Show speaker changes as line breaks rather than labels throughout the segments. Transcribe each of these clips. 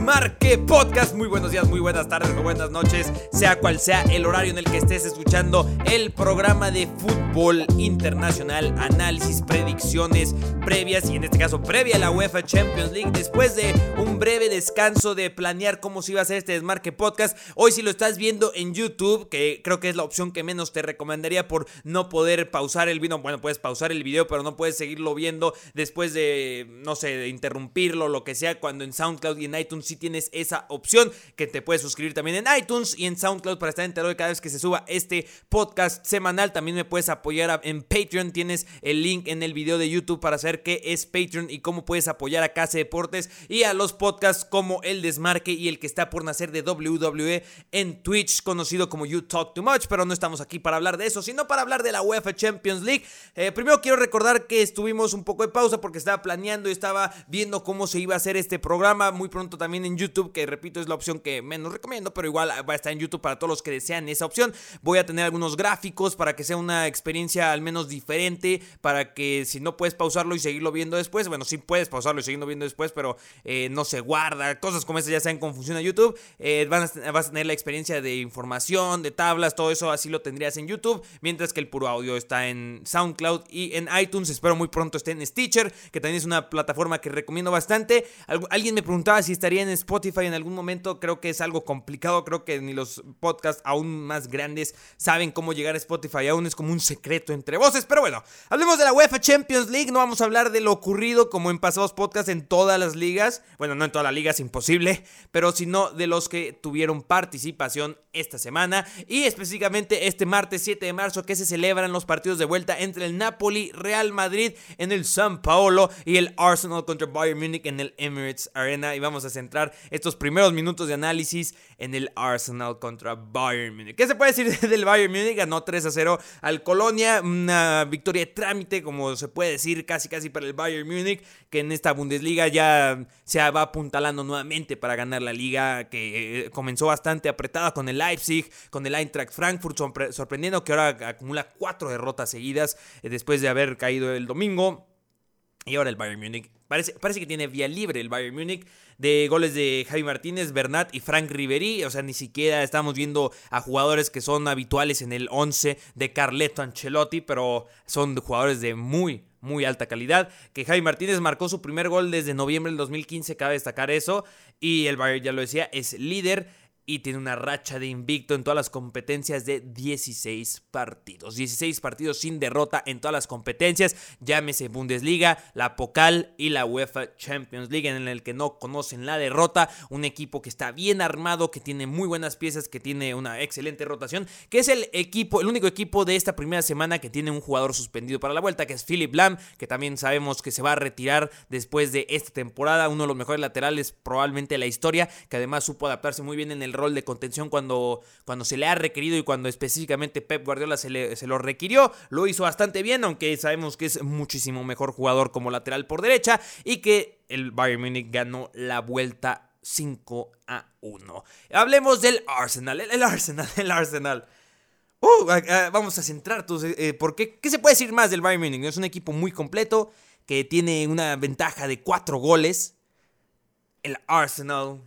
El Podcast. Muy buenos días, muy buenas tardes, muy buenas noches, sea cual sea el horario en el que estés escuchando el programa de fútbol internacional, análisis, predicciones previas y en este caso previa a la UEFA Champions League. Después de un breve descanso de planear cómo se iba a hacer este Desmarque Podcast, hoy si lo estás viendo en YouTube, que creo que es la opción que menos te recomendaría por no poder pausar el video, bueno, puedes pausar el video, pero no puedes seguirlo viendo después de, no sé, de interrumpirlo, lo que sea, cuando en SoundCloud y en iTunes sí tienes esa opción que te puedes suscribir también en iTunes y en SoundCloud para estar enterado de cada vez que se suba este podcast semanal. También me puedes apoyar en Patreon. Tienes el link en el video de YouTube para saber qué es Patreon y cómo puedes apoyar a Casa Deportes y a los podcasts como El Desmarque y el que está por nacer de WWE en Twitch, conocido como You Talk Too Much. Pero no estamos aquí para hablar de eso, sino para hablar de la UEFA Champions League. Eh, primero quiero recordar que estuvimos un poco de pausa porque estaba planeando y estaba viendo cómo se iba a hacer este programa. Muy pronto también en YouTube, que repito es la opción que menos recomiendo, pero igual va a estar en YouTube para todos los que desean esa opción. Voy a tener algunos gráficos para que sea una experiencia al menos diferente, para que si no puedes pausarlo y seguirlo viendo después, bueno, sí puedes pausarlo y seguirlo viendo después, pero eh, no se guarda. Cosas como estas ya saben cómo funciona YouTube. Eh, vas a tener la experiencia de información, de tablas, todo eso así lo tendrías en YouTube, mientras que el puro audio está en SoundCloud y en iTunes. Espero muy pronto esté en Stitcher, que también es una plataforma que recomiendo bastante. Alguien me preguntaba si estaría en Spotify en algún momento. Creo que es algo complicado. Creo que ni los podcasts aún más grandes saben cómo llegar a Spotify. Aún es como un secreto entre voces. Pero bueno, hablemos de la UEFA Champions League. No vamos a hablar de lo ocurrido como en pasados podcasts en todas las ligas. Bueno, no en todas las ligas, imposible. Pero sino de los que tuvieron participación esta semana. Y específicamente este martes 7 de marzo que se celebran los partidos de vuelta entre el Napoli, Real Madrid en el San Paolo y el Arsenal contra Bayern Múnich en el Emirates Arena. Y vamos a centrar estos primeros minutos de análisis en el Arsenal contra Bayern Múnich. ¿Qué se puede decir del Bayern Múnich? Ganó 3 a 0 al Colonia, una victoria de trámite, como se puede decir, casi casi para el Bayern Múnich, que en esta Bundesliga ya se va apuntalando nuevamente para ganar la liga, que eh, comenzó bastante apretada con el Leipzig, con el Eintracht Frankfurt, sorprendiendo que ahora acumula cuatro derrotas seguidas eh, después de haber caído el domingo. Y ahora el Bayern Múnich. Parece, parece que tiene vía libre el Bayern Múnich de goles de Javi Martínez, Bernat y Frank Riveri. O sea, ni siquiera estamos viendo a jugadores que son habituales en el 11 de Carleto Ancelotti, pero son jugadores de muy, muy alta calidad. Que Javi Martínez marcó su primer gol desde noviembre del 2015, cabe destacar eso. Y el Bayern, ya lo decía, es líder y tiene una racha de invicto en todas las competencias de 16 partidos. 16 partidos sin derrota en todas las competencias, llámese Bundesliga, la Pokal y la UEFA Champions League, en el que no conocen la derrota. Un equipo que está bien armado, que tiene muy buenas piezas, que tiene una excelente rotación, que es el equipo, el único equipo de esta primera semana que tiene un jugador suspendido para la vuelta, que es Philip Lam, que también sabemos que se va a retirar después de esta temporada, uno de los mejores laterales probablemente de la historia, que además supo adaptarse muy bien en el rol de contención cuando, cuando se le ha requerido y cuando específicamente Pep Guardiola se, se lo requirió. Lo hizo bastante bien, aunque sabemos que es muchísimo mejor jugador como lateral por derecha y que el Bayern Munich ganó la vuelta 5 a 1. Hablemos del Arsenal, el, Arsenal, el Arsenal. Uh, vamos a centrar, eh, ¿por qué? ¿Qué se puede decir más del Bayern Munich? Es un equipo muy completo que tiene una ventaja de 4 goles. El Arsenal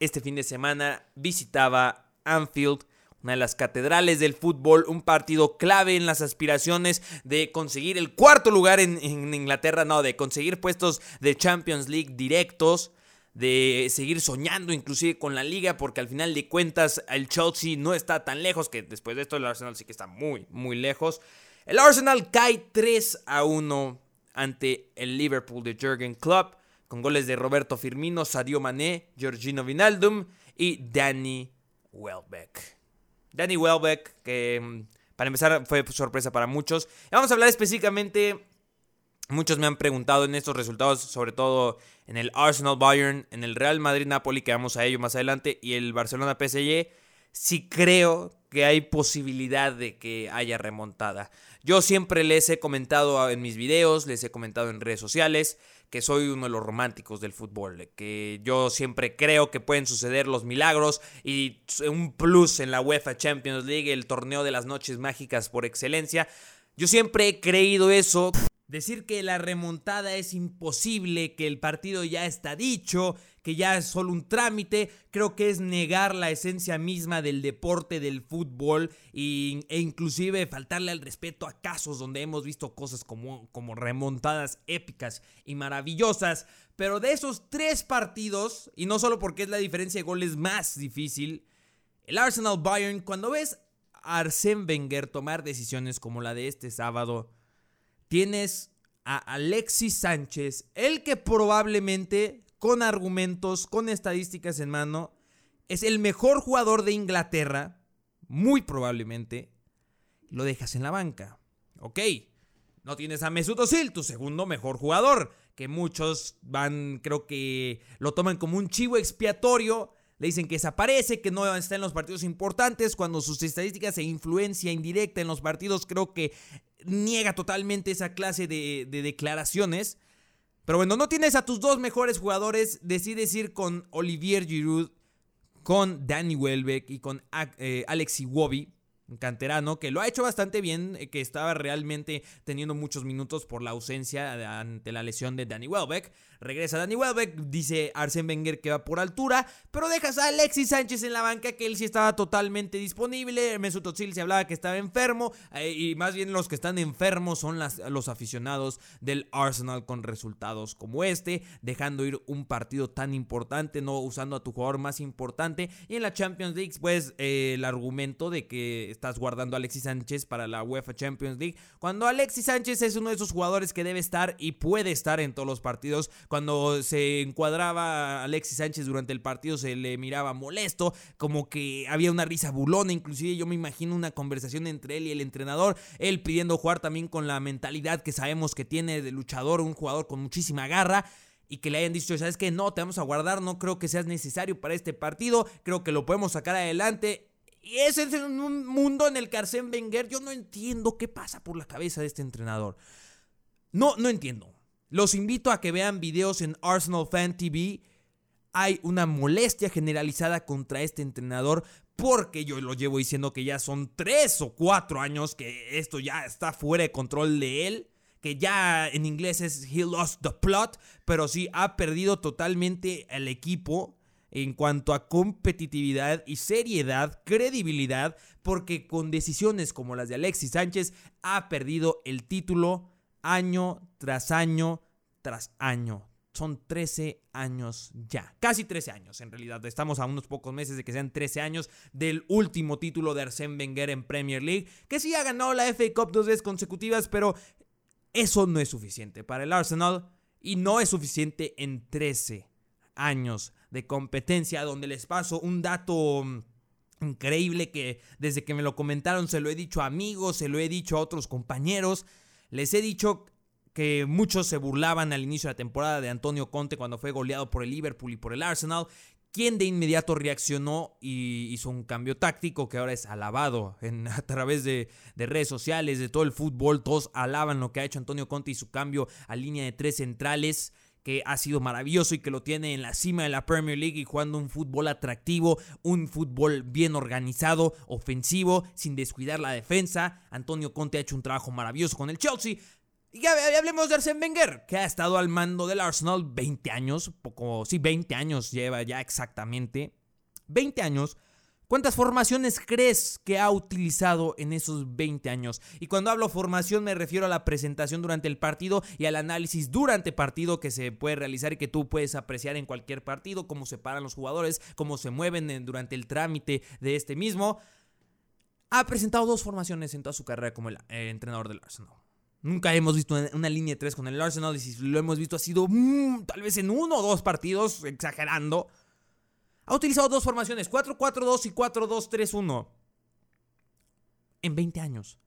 este fin de semana visitaba Anfield, una de las catedrales del fútbol, un partido clave en las aspiraciones de conseguir el cuarto lugar en, Inglaterra, no, de conseguir puestos de Champions League directos de seguir soñando inclusive con la liga, porque al final de cuentas el Chelsea no está tan lejos, que después de esto el Arsenal sí que está muy, muy lejos. El Arsenal cae 3 a 1 ante el Liverpool de Jürgen Klopp con goles de Roberto Firmino, Sadio Mané, Georgino Vinaldum y Danny Welbeck. Danny Welbeck, que mm, para empezar fue sorpresa para muchos. Vamos a hablar específicamente, muchos me han preguntado en estos resultados, sobre todo en el Arsenal Bayern, en el Real Madrid Napoli, que vamos a ello más adelante, y el Barcelona PSG, si creo que hay posibilidad de que haya remontada. Yo siempre les he comentado en mis videos, les he comentado en redes sociales, que soy uno de los románticos del fútbol, que yo siempre creo que pueden suceder los milagros y un plus en la UEFA Champions League, el torneo de las noches mágicas por excelencia. Yo siempre he creído eso, Decir que la remontada es imposible, que el partido ya está dicho, que ya es solo un trámite, creo que es negar la esencia misma del deporte del fútbol e inclusive faltarle al respeto a casos donde hemos visto cosas como, como remontadas épicas y maravillosas. Pero de esos tres partidos, y no solo porque es la diferencia de goles más difícil, el Arsenal Bayern, cuando ves a Arsène Wenger tomar decisiones como la de este sábado, tienes a Alexis Sánchez, el que probablemente con argumentos, con estadísticas en mano, es el mejor jugador de Inglaterra, muy probablemente, lo dejas en la banca. Ok, no tienes a Mesut Özil, tu segundo mejor jugador, que muchos van, creo que lo toman como un chivo expiatorio le dicen que desaparece, que no está en los partidos importantes, cuando sus estadísticas e influencia indirecta en los partidos creo que niega totalmente esa clase de, declaraciones. Pero bueno, no tienes a tus dos mejores jugadores, decides ir con Olivier Giroud, con Danny Welbeck y con eh, Alex Iwobi un canterano que lo ha hecho bastante bien, eh, que estaba realmente teniendo muchos minutos por la ausencia ante la lesión de Danny Welbeck. Regresa Danny Welbeck, dice Arsène Wenger que va por altura, pero dejas a Alexis Sánchez en la banca que él sí estaba totalmente disponible. Mesut Özil se hablaba que estaba enfermo eh, y más bien los que están enfermos son los aficionados del Arsenal con resultados como este, dejando ir un partido tan importante, no usando a tu jugador más importante y en la Champions League pues eh, el argumento de que estás guardando a Alexis Sánchez para la UEFA Champions League cuando Alexis Sánchez es uno de esos jugadores que debe estar y puede estar en todos los partidos cuando se encuadraba Alexis Sánchez durante el partido se le miraba molesto, como que había una risa bulona, inclusive yo me imagino una conversación entre él y el entrenador, él pidiendo jugar también con la mentalidad que sabemos que tiene de luchador, un jugador con muchísima garra y que le hayan dicho, ¿sabes qué? No, te vamos a guardar, no creo que seas necesario para este partido, creo que lo podemos sacar adelante. Y ese es un mundo en el que Arsène Wenger, yo no entiendo qué pasa por la cabeza de este entrenador. No, no entiendo. Los invito a que vean videos en Arsenal Fan TV. Hay una molestia generalizada contra este entrenador porque yo lo llevo diciendo que ya son tres o cuatro años que esto ya está fuera de control de él. Que ya en inglés es he lost the plot, pero sí ha perdido totalmente el equipo en cuanto a competitividad y seriedad, credibilidad, porque con decisiones como las de Alexis Sánchez ha perdido el título año tras año tras año. Son 13 años ya. Casi 13 años en realidad. Estamos a unos pocos meses de que sean 13 años del último título de Arsène Wenger en Premier League. Que sí ha ganado la FA Cup dos veces consecutivas, pero eso no es suficiente para el Arsenal. Y no es suficiente en 13 años de competencia donde les paso un dato increíble que desde que me lo comentaron se lo he dicho a amigos, se lo he dicho a otros compañeros. Les he dicho que muchos se burlaban al inicio de la temporada de Antonio Conte cuando fue goleado por el Liverpool y por el Arsenal, quien de inmediato reaccionó y hizo un cambio táctico que ahora es alabado en, a través de, de, redes sociales, de todo el fútbol, todos alaban lo que ha hecho Antonio Conte y su cambio a línea de tres centrales que ha sido maravilloso y que lo tiene en la cima de la Premier League y jugando un fútbol atractivo, un fútbol bien organizado, ofensivo, sin descuidar la defensa. Antonio Conte ha hecho un trabajo maravilloso con el Chelsea. Y hablemos de Arsène Wenger, que ha estado al mando del Arsenal 20 años, poco, sí, 20 años lleva ya exactamente. 20 años ¿Cuántas formaciones crees que ha utilizado en esos 20 años? Y cuando hablo formación me refiero a la presentación durante el partido y al análisis durante partido que se puede realizar y que tú puedes apreciar en cualquier partido, cómo se paran los jugadores, cómo se mueven durante el trámite de este mismo. Ha presentado dos formaciones en toda su carrera como el eh, entrenador del Arsenal. Nunca hemos visto una, línea de tres con el Arsenal y si lo hemos visto ha sido mm, tal vez en uno o dos partidos, exagerando. Ha utilizado dos formaciones, 4-4-2 y 4-2-3-1. En 20 años.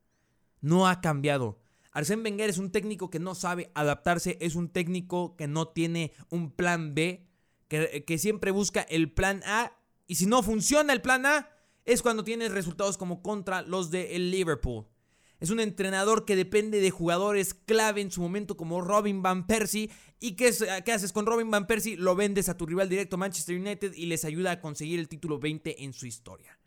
No ha cambiado. Arsène Wenger es un técnico que no sabe adaptarse, es un técnico que no tiene un plan B, que, que siempre busca el plan A. Y si no funciona el plan A, es cuando tienes resultados como contra los de el Liverpool. Es un entrenador que depende de jugadores clave en su momento como Robin Van Persie. ¿Y qué, qué, haces con Robin Van Persie? Lo vendes a tu rival directo Manchester United y les ayuda a conseguir el título 20 en su historia.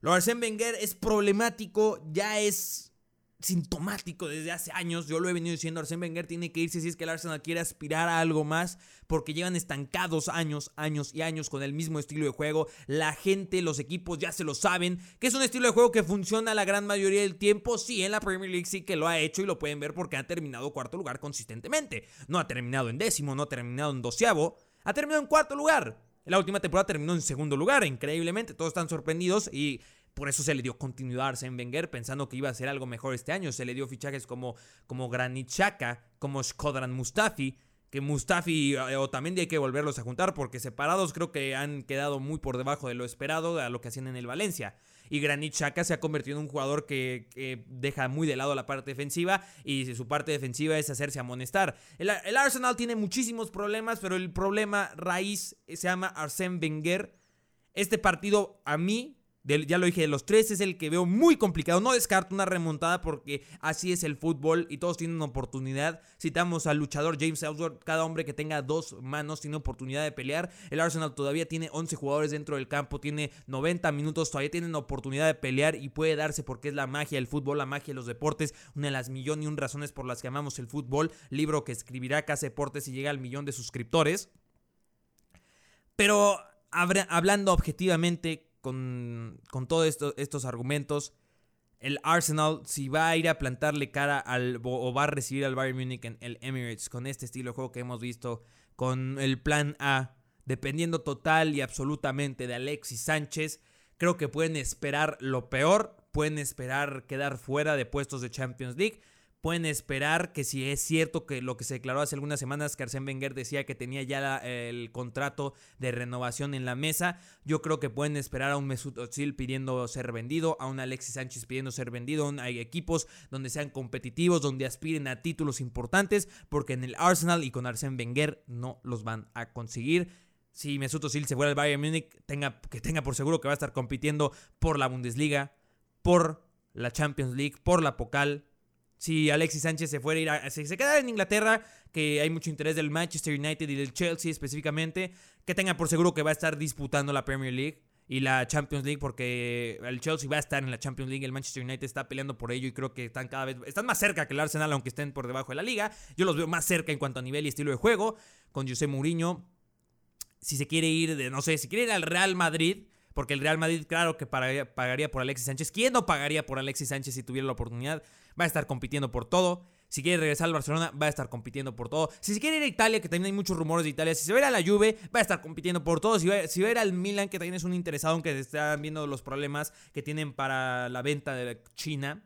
Lo Arsène Wenger es problemático, ya es sintomático desde hace años. Yo lo he venido diciendo, Arsène Wenger tiene que irse si es que el Arsenal quiere aspirar a algo más, porque llevan estancados años, años y años con el mismo estilo de juego. La gente, los equipos ya se lo saben, que es un estilo de juego que funciona la gran mayoría del tiempo. Sí, en la Premier League sí que lo ha hecho y lo pueden ver porque ha terminado cuarto lugar consistentemente. No ha terminado en décimo, no ha terminado en doceavo, ha terminado en cuarto lugar. La última temporada terminó en segundo lugar, increíblemente. Todos están sorprendidos y por eso se le dio continuidad a Arsene Wenger pensando que iba a ser algo mejor este año. Se le dio fichajes como, como Granit Xhaka, como Skodran Mustafi, que Mustafi eh, o también hay que volverlos a juntar porque separados creo que han quedado muy por debajo de lo esperado a lo que hacían en el Valencia. Y Granit Xhaka se ha convertido en un jugador que, deja muy de lado la parte defensiva y su parte defensiva es hacerse amonestar. El, el Arsenal tiene muchísimos problemas, pero el problema raíz se llama Arsène Wenger. Este partido a mí ya lo dije, de los tres es el que veo muy complicado. No descarto una remontada porque así es el fútbol y todos tienen oportunidad. Citamos al luchador James Ellsworth, cada hombre que tenga dos manos tiene oportunidad de pelear. El Arsenal todavía tiene 11 jugadores dentro del campo, tiene 90 minutos, todavía tienen oportunidad de pelear y puede darse porque es la magia del fútbol, la magia de los deportes, una de las millón y un razones por las que amamos el fútbol. Libro que escribirá Casa Deportes y llega al millón de suscriptores. Pero hablando objetivamente, con, todos estos argumentos, el Arsenal, si va a ir a plantarle cara al, o va a recibir al Bayern Munich en el Emirates con este estilo de juego que hemos visto, con el plan A, dependiendo total y absolutamente de Alexis Sánchez, creo que pueden esperar lo peor, pueden esperar quedar fuera de puestos de Champions League pueden esperar que si es cierto que lo que se declaró hace algunas semanas que Arsène Wenger decía que tenía ya el contrato de renovación en la mesa, yo creo que pueden esperar a un Mesut Özil pidiendo ser vendido, a un Alexis Sánchez pidiendo ser vendido, hay equipos donde sean competitivos, donde aspiren a títulos importantes, porque en el Arsenal y con Arsène Wenger no los van a conseguir. Si Mesut Özil se fuera al Bayern Múnich, tenga, que tenga por seguro que va a estar compitiendo por la Bundesliga, por la Champions League, por la Pokal, si Alexis Sánchez se fuera a ir a, se queda en Inglaterra, que hay mucho interés del Manchester United y del Chelsea específicamente, que tenga por seguro que va a estar disputando la Premier League y la Champions League porque el Chelsea va a estar en la Champions League, el Manchester United está peleando por ello y creo que están cada vez están más cerca que el Arsenal aunque estén por debajo de la liga. Yo los veo más cerca en cuanto a nivel y estilo de juego con José Mourinho. Si se quiere ir de no sé, si quiere ir al Real Madrid, porque el Real Madrid claro que pagaría por Alexis Sánchez. ¿Quién no pagaría por Alexis Sánchez si tuviera la oportunidad? Va a estar compitiendo por todo. Si quiere regresar al Barcelona, va a estar compitiendo por todo. Si se quiere ir a Italia, que también hay muchos rumores de Italia. Si se va a ir a la Juve, va a estar compitiendo por todo. Si va, si a ir al Milan, que también es un interesado, aunque están viendo los problemas que tienen para la venta de China.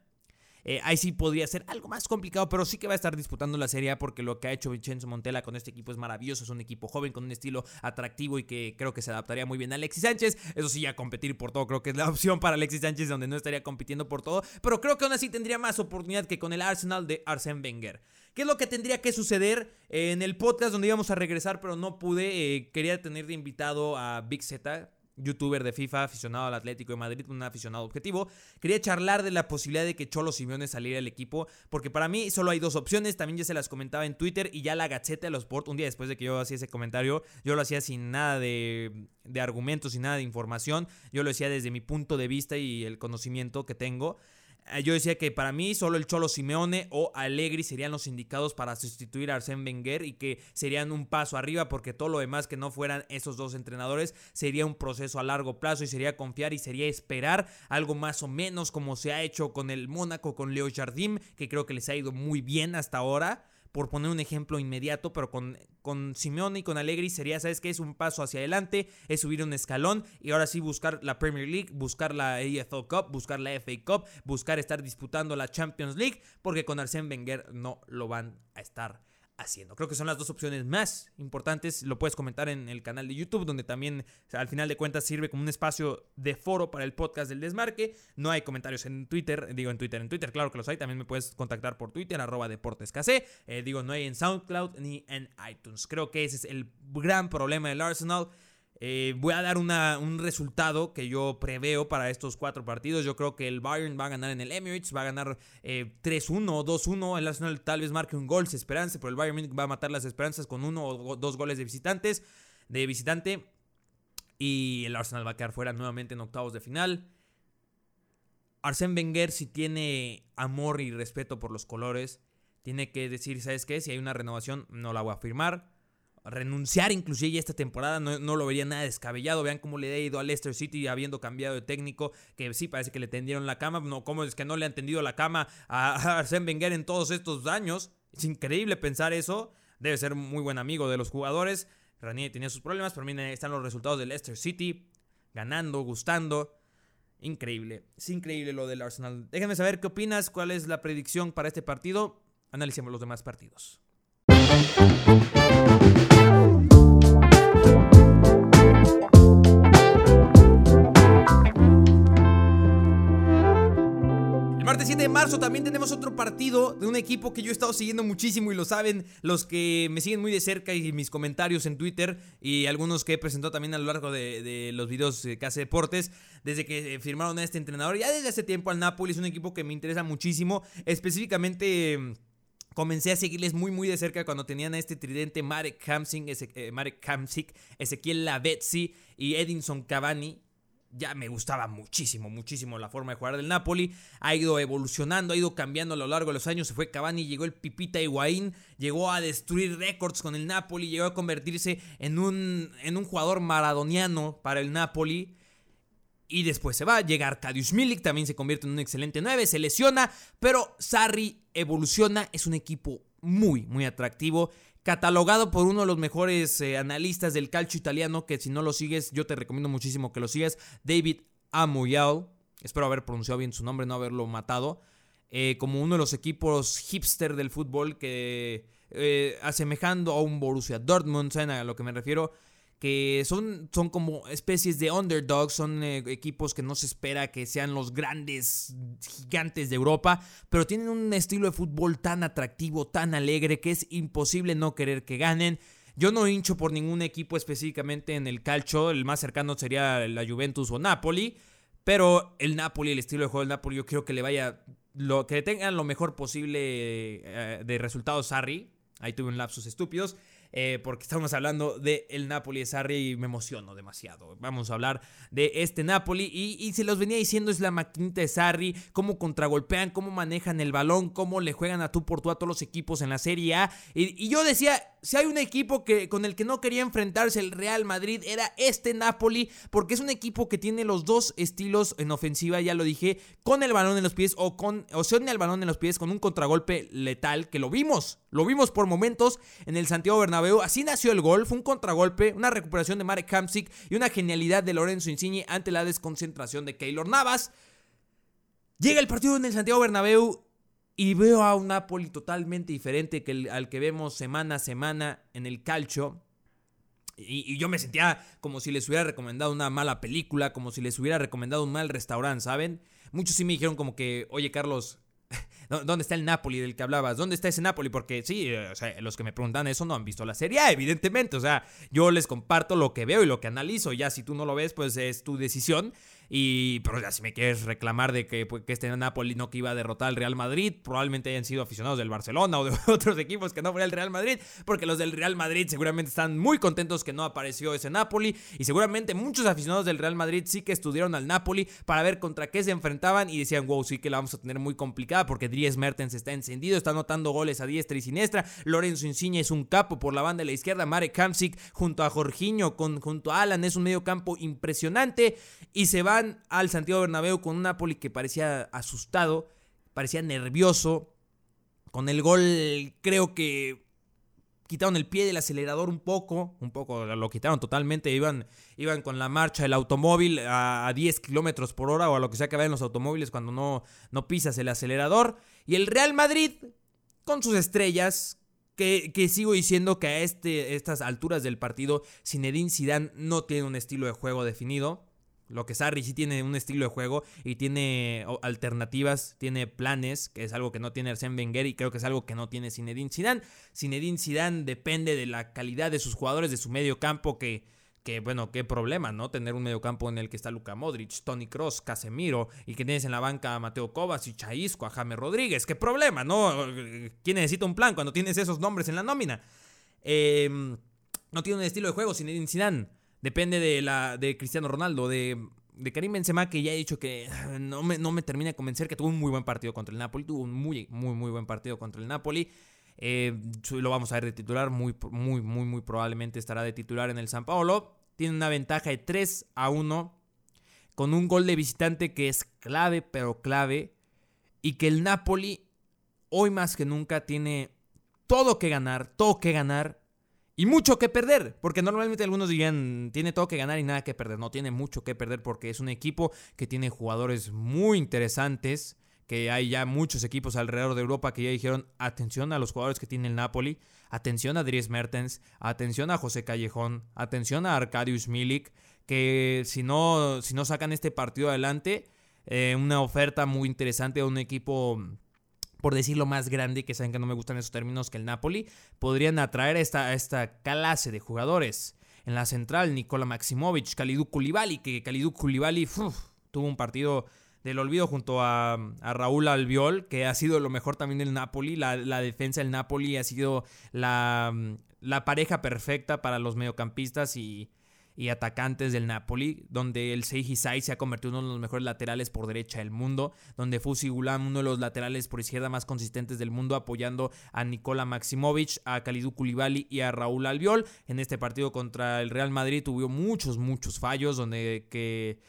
Eh, ahí sí podría ser algo más complicado, pero sí que va a estar disputando la Serie porque lo que ha hecho Vincenzo Montella con este equipo es maravilloso. Es un equipo joven con un estilo atractivo y que creo que se adaptaría muy bien a Alexis Sánchez. Eso sí, a competir por todo, creo que es la opción para Alexis Sánchez donde no estaría compitiendo por todo, pero creo que aún así tendría más oportunidad que con el Arsenal de Arsène Wenger. ¿Qué es lo que tendría que suceder en el podcast donde íbamos a regresar, pero no pude? Eh, quería tener de invitado a Big Z youtuber de FIFA, aficionado al Atlético de Madrid, un aficionado objetivo. Quería charlar de la posibilidad de que Cholo Simeone saliera del equipo, porque para mí solo hay dos opciones, también ya se las comentaba en Twitter y ya la gacheta de los Sport, un día después de que yo hacía ese comentario, yo lo hacía sin nada de, de argumentos, sin nada de información, yo lo decía desde mi punto de vista y el conocimiento que tengo. Eh, yo decía que para mí solo el Cholo Simeone o Allegri serían los indicados para sustituir a Arsène Wenger y que serían un paso arriba porque todo lo demás que no fueran esos dos entrenadores sería un proceso a largo plazo y sería confiar y sería esperar algo más o menos como se ha hecho con el Mónaco, con Leo Jardim, que creo que les ha ido muy bien hasta ahora por poner un ejemplo inmediato, pero con, con Simeone y con Allegri sería, ¿sabes qué? Es un paso hacia adelante, es subir un escalón y ahora sí buscar la Premier League, buscar la EFL Cup, buscar la FA Cup, buscar estar disputando la Champions League, porque con Arsène Wenger no lo van a estar haciendo. Creo que son las dos opciones más importantes. Lo puedes comentar en el canal de YouTube, donde también al final de cuentas sirve como un espacio de foro para el podcast del desmarque. No hay comentarios en Twitter, digo en Twitter, en Twitter, claro que los hay. También me puedes contactar por Twitter, arroba deportescc. Eh, digo, no hay en SoundCloud ni en iTunes. Creo que ese es el gran problema del Arsenal. Eh, voy a dar un resultado que yo preveo para estos cuatro partidos. Yo creo que el Bayern va a ganar en el Emirates, va a ganar 3-1 o 2-1. El Arsenal tal vez marque un gol, se esperanza, pero el Bayern va a matar las esperanzas con uno o dos goles de visitantes, de visitante. Y el Arsenal va a quedar fuera nuevamente en octavos de final. Arsène Wenger si tiene amor y respeto por los colores, tiene que decir, ¿sabes qué? Si hay una renovación, no la voy a firmar. Renunciar inclusive esta temporada no, lo vería nada descabellado. Vean cómo le ha ido a Leicester City habiendo cambiado de técnico, que sí parece que le tendieron la cama. No, ¿cómo es que no le han tendido la cama a Arsène Wenger en todos estos años? Es increíble pensar eso. Debe ser muy buen amigo de los jugadores. Ranier tenía sus problemas, pero miren, están los resultados de Leicester City. Ganando, gustando. Increíble. Es increíble lo del Arsenal. Déjenme saber qué opinas, cuál es la predicción para este partido. Analicemos los demás partidos. Martes 7 de marzo también tenemos otro partido de un equipo que yo he estado siguiendo muchísimo y lo saben los que me siguen muy de cerca y mis comentarios en Twitter y algunos que he presentado también a lo largo de, los videos que hace deportes desde que firmaron a este entrenador. Ya desde hace tiempo al Napoli es un equipo que me interesa muchísimo, específicamente... Comencé a seguirles muy muy de cerca cuando tenían a este tridente Marek Hamsik, eh, Ezequiel Lavezzi y Edinson Cavani ya me gustaba muchísimo, muchísimo la forma de jugar del Napoli. Ha ido evolucionando, ha ido cambiando a lo largo de los años. Se fue Cavani, llegó el Pipita Higuaín, llegó a destruir récords con el Napoli, llegó a convertirse en un, en un jugador maradoniano para el Napoli. Y después se va, llega Arkadiusz Milik, también se convierte en un excelente 9, se lesiona, pero Sarri evoluciona, es un equipo muy, muy atractivo catalogado por uno de los mejores eh, analistas del calcio italiano, que si no lo sigues, yo te recomiendo muchísimo que lo sigas, David Amoyal. Espero haber pronunciado bien su nombre, no haberlo matado. Eh, como uno de los equipos hipster del fútbol que, eh, asemejando a un Borussia Dortmund, ¿saben a lo que me refiero? Que son, son como especies de underdogs, son eh, equipos que no se espera que sean los grandes gigantes de Europa, pero tienen un estilo de fútbol tan atractivo, tan alegre, que es imposible no querer que ganen. Yo no hincho por ningún equipo específicamente en el calcio, el más cercano sería la Juventus o Napoli, pero el Napoli, el estilo de juego del Napoli, yo creo que le vaya, lo, que tengan lo mejor posible eh, de resultados Sarri. Ahí tuve un lapsus estúpidos. Eh, porque estamos hablando del el Napoli de Sarri y me emociono demasiado. Vamos a hablar de este Napoli y, se los venía diciendo es la maquinita de Sarri, cómo contragolpean, cómo manejan el balón, cómo le juegan a tú por tú a todos los equipos en la Serie A. Y, yo decía, si hay un equipo que, con el que no quería enfrentarse el Real Madrid era este Napoli, porque es un equipo que tiene los dos estilos en ofensiva, ya lo dije, con el balón en los pies o con o el balón en los pies, con un contragolpe letal, que lo vimos, lo vimos por momentos en el Santiago Bernabéu Así nació el gol, fue un contragolpe, una recuperación de Marek Hamsik y una genialidad de Lorenzo Insigne ante la desconcentración de Keylor Navas. Llega el partido en el Santiago Bernabéu y veo a un Napoli totalmente diferente que al que vemos semana a semana en el calcio. Y, yo me sentía como si les hubiera recomendado una mala película, como si les hubiera recomendado un mal restaurante, ¿saben? Muchos sí me dijeron como que, oye Carlos, ¿Dónde está el Napoli del que hablabas? ¿Dónde está ese Napoli? Porque sí, sea, los que me preguntan eso no han visto la serie, evidentemente. O sea, yo les comparto lo que veo y lo que analizo. Ya si tú no lo ves, pues es tu decisión. Y, pero ya si me quieres reclamar de que, pues, que este Napoli no que iba a derrotar al Real Madrid, probablemente hayan sido aficionados del Barcelona o de otros equipos que no fuera el Real Madrid, porque los del Real Madrid seguramente están muy contentos que no apareció ese Napoli y seguramente muchos aficionados del Real Madrid sí que estudiaron al Napoli para ver contra qué se enfrentaban y decían, wow, sí que la vamos a tener muy complicada porque Dries Mertens está encendido, está anotando goles a diestra y siniestra, Lorenzo Insigne es un capo por la banda de la izquierda, Marek Hamsik junto a Jorginho, con, junto a Alan es un medio campo impresionante y se al Santiago Bernabéu con un Napoli que parecía asustado, parecía nervioso. Con el gol creo que quitaron el pie del acelerador un poco, un poco lo quitaron totalmente, iban, iban con la marcha del automóvil a, 10 kilómetros por hora o a lo que sea que va en los automóviles cuando no, no pisas el acelerador. Y el Real Madrid, con sus estrellas, que, que, sigo diciendo que a este, estas alturas del partido, Zinedine Zidane no tiene un estilo de juego definido. Lo que Sarri sí tiene un estilo de juego y tiene alternativas, tiene planes, que es algo que no tiene Arsène Wenger y creo que es algo que no tiene Zinedine Zidane. Zinedine Zidane depende de la calidad de sus jugadores, de su medio campo, que, que bueno, qué problema, ¿no? Tener un medio campo en el que está Luka Modric, Tony Cross, Casemiro y que tienes en la banca a Mateo Kovacic, Chaisco, a Jaime Rodríguez. ¿Qué problema, no? ¿Quién necesita un plan cuando tienes esos nombres en la nómina? Em, no tiene un estilo de juego Zinedine Zidane. Depende de la de Cristiano Ronaldo, de de Karim Benzema, que ya he dicho que no me, no me termina de convencer, que tuvo un muy buen partido contra el Napoli, tuvo un muy, muy, muy buen partido contra el Napoli. Eh, lo vamos a ver de titular, muy, muy, muy, muy probablemente estará de titular en el San Paolo. Tiene una ventaja de 3 a 1, con un gol de visitante que es clave, pero clave, y que el Napoli hoy más que nunca tiene todo que ganar, todo que ganar y mucho que perder, porque normalmente algunos dirían, tiene todo que ganar y nada que perder. No, tiene mucho que perder porque es un equipo que tiene jugadores muy interesantes, que hay ya muchos equipos alrededor de Europa que ya dijeron, atención a los jugadores que tiene el Napoli, atención a Dries Mertens, atención a José Callejón, atención a Arkadiusz Milik, que si no, si no sacan este partido adelante, eh, una oferta muy interesante a un equipo por decirlo más grande, que saben que no me gustan esos términos, que el Napoli, podrían atraer a esta, esta clase de jugadores. En la central, Nikola Maximovic, Kalidou Koulibaly, que Kalidou Koulibaly tuvo un partido del olvido junto a, Raúl Albiol, que ha sido lo mejor también del Napoli. La, defensa del Napoli ha sido la pareja perfecta para los mediocampistas y, y atacantes del Napoli, donde el Seiji Sai se ha convertido en uno de los mejores laterales por derecha del mundo, donde Fusi Gulam, uno de los laterales por izquierda más consistentes del mundo, apoyando a Nikola Maximovic, a Kalidou Koulibaly y a Raúl Albiol. En este partido contra el Real Madrid tuvo muchos, muchos fallos, donde que,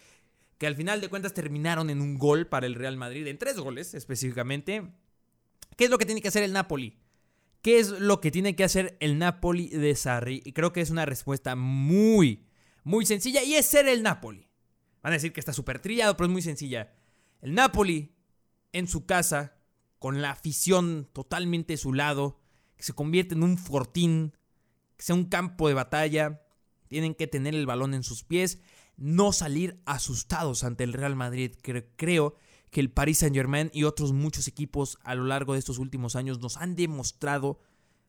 que al final de cuentas terminaron en un gol para el Real Madrid, en tres goles específicamente. ¿Qué es lo que tiene que hacer el Napoli? ¿Qué es lo que tiene que hacer el Napoli de Sarri? Y creo que es una respuesta muy, muy sencilla y es ser el Napoli. Van a decir que está súper trillado, pero es muy sencilla. El Napoli en su casa, con la afición totalmente a su lado, que se convierte en un fortín, que sea un campo de batalla, tienen que tener el balón en sus pies, no salir asustados ante el Real Madrid. Creo que el Paris Saint Germain y otros muchos equipos a lo largo de estos últimos años nos han demostrado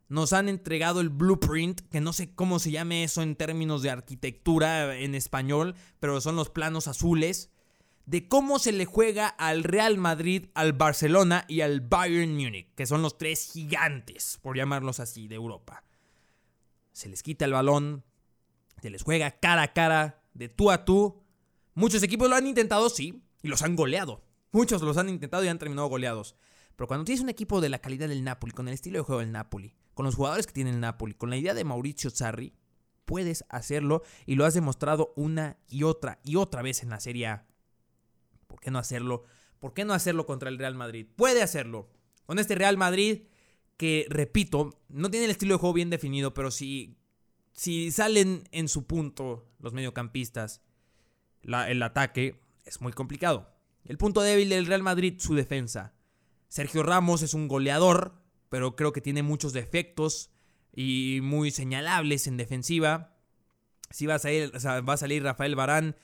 nos han entregado el blueprint, que no sé cómo se llame eso en términos de arquitectura en español, pero son los planos azules, de cómo se le juega al Real Madrid, al Barcelona y al Bayern Múnich, que son los tres gigantes, por llamarlos así, de Europa. Se les quita el balón, se les juega cara a cara, de tú a tú. Muchos equipos lo han intentado, sí, y los han goleado. Muchos los han intentado y han terminado goleados. Pero cuando tienes un equipo de la calidad del Napoli, con el estilo de juego del Napoli, con los jugadores que tiene el Napoli, con la idea de Mauricio Sarri, puedes hacerlo y lo has demostrado una y otra y otra vez en la Serie A. ¿Por qué no hacerlo? ¿Por qué no hacerlo contra el Real Madrid? Puede hacerlo. Con este Real Madrid que, repito, no tiene el estilo de juego bien definido, pero si, si salen en su punto los mediocampistas, el ataque es muy complicado. El punto débil del Real Madrid, su defensa. Sergio Ramos es un goleador, pero creo que tiene muchos defectos y muy señalables en defensiva. Si va a salir, va a salir Rafael Barán,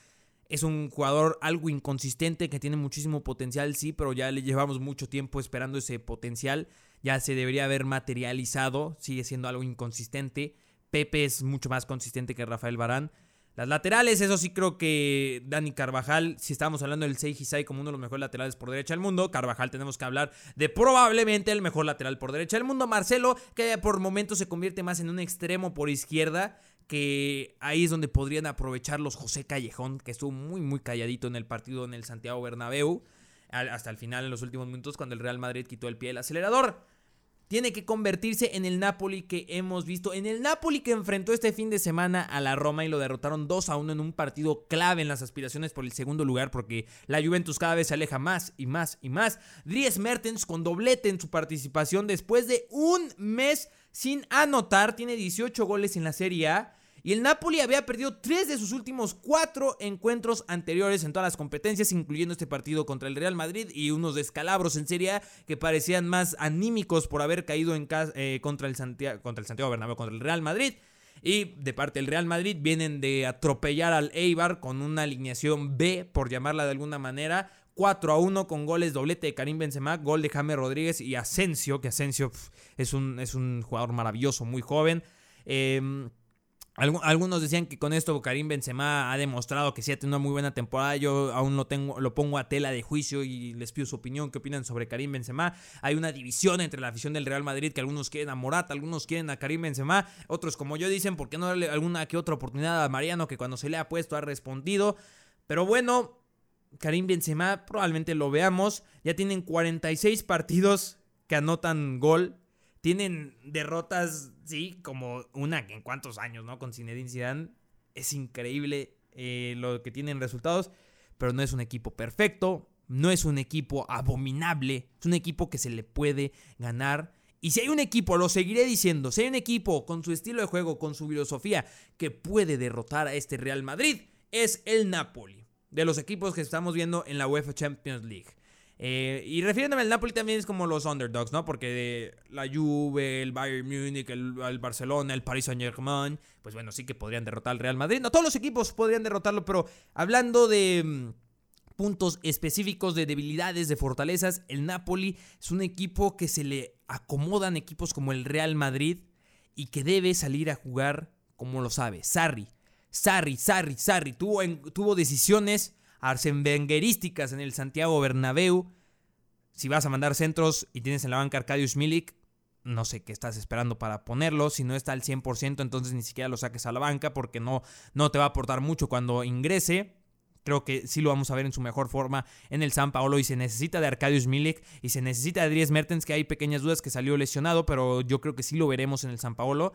es un jugador algo inconsistente que tiene muchísimo potencial, sí, pero ya le llevamos mucho tiempo esperando ese potencial. Ya se debería haber materializado, sigue siendo algo inconsistente. Pepe es mucho más consistente que Rafael Barán. Las laterales, eso sí creo que Dani Carvajal, si estamos hablando del Seiji como uno de los mejores laterales por derecha del mundo, Carvajal tenemos que hablar de probablemente el mejor lateral por derecha del mundo, Marcelo, que por momentos se convierte más en un extremo por izquierda, que ahí es donde podrían aprovechar los José Callejón, que estuvo muy muy calladito en el partido en el Santiago Bernabéu, hasta el final en los últimos minutos cuando el Real Madrid quitó el pie del acelerador tiene que convertirse en el Napoli que hemos visto, en el Napoli que enfrentó este fin de semana a la Roma y lo derrotaron 2 a 1 en un partido clave en las aspiraciones por el segundo lugar porque la Juventus cada vez se aleja más y más y más. Dries Mertens con doblete en su participación después de un mes sin anotar, tiene 18 goles en la Serie A y el Napoli había perdido tres de sus últimos cuatro encuentros anteriores en todas las competencias, incluyendo este partido contra el Real Madrid y unos descalabros en Serie que parecían más anímicos por haber caído en eh, contra, el Santiago, contra el Santiago Bernabéu, contra el Real Madrid. Y de parte del Real Madrid vienen de atropellar al Eibar con una alineación B, por llamarla de alguna manera. 4 a 1 con goles doblete de Karim Benzema, gol de Jaime Rodríguez y Asensio, que Asensio es, un, es un jugador maravilloso, muy joven. Eh, algunos decían que con esto Karim Benzema ha demostrado que sí ha tenido una muy buena temporada. Yo aún lo tengo, lo pongo a tela de juicio y les pido su opinión. ¿Qué opinan sobre Karim Benzema? Hay una división entre la afición del Real Madrid que algunos quieren a Morata, algunos quieren a Karim Benzema, otros como yo dicen, ¿por qué no darle alguna que otra oportunidad a Mariano que cuando se le ha puesto ha respondido? Pero bueno, Karim Benzema probablemente lo veamos. Ya tienen 46 partidos que anotan gol. Tienen derrotas, sí, como una en cuántos años, ¿no? Con Zinedine Zidane. Es increíble eh, lo que tienen resultados, pero no es un equipo perfecto. No es un equipo abominable. Es un equipo que se le puede ganar. Y si hay un equipo, lo seguiré diciendo, si hay un equipo con su estilo de juego, con su filosofía, que puede derrotar a este Real Madrid, es el Napoli. De los equipos que estamos viendo en la UEFA Champions League. Eh, y refiriéndome al Napoli también es como los underdogs, ¿no? Porque la Juve, el Bayern Múnich, el, el, Barcelona, el Paris Saint Germain, pues bueno, sí que podrían derrotar al Real Madrid. No todos los equipos podrían derrotarlo, pero hablando de mm, puntos específicos de debilidades, de fortalezas, el Napoli es un equipo que se le acomodan equipos como el Real Madrid y que debe salir a jugar como lo sabe. Sarri, Sarri, Sarri, Sarri tuvo, tuvo decisiones arsenbengerísticas en el Santiago Bernabéu. Si vas a mandar centros y tienes en la banca Arcadius Milik, no sé qué estás esperando para ponerlo. Si no está al 100%, entonces ni siquiera lo saques a la banca porque no, no te va a aportar mucho cuando ingrese. Creo que sí lo vamos a ver en su mejor forma en el San Paolo y se necesita de Arcadius Milik y se necesita de Dries Mertens, que hay pequeñas dudas que salió lesionado, pero yo creo que sí lo veremos en el San Paolo.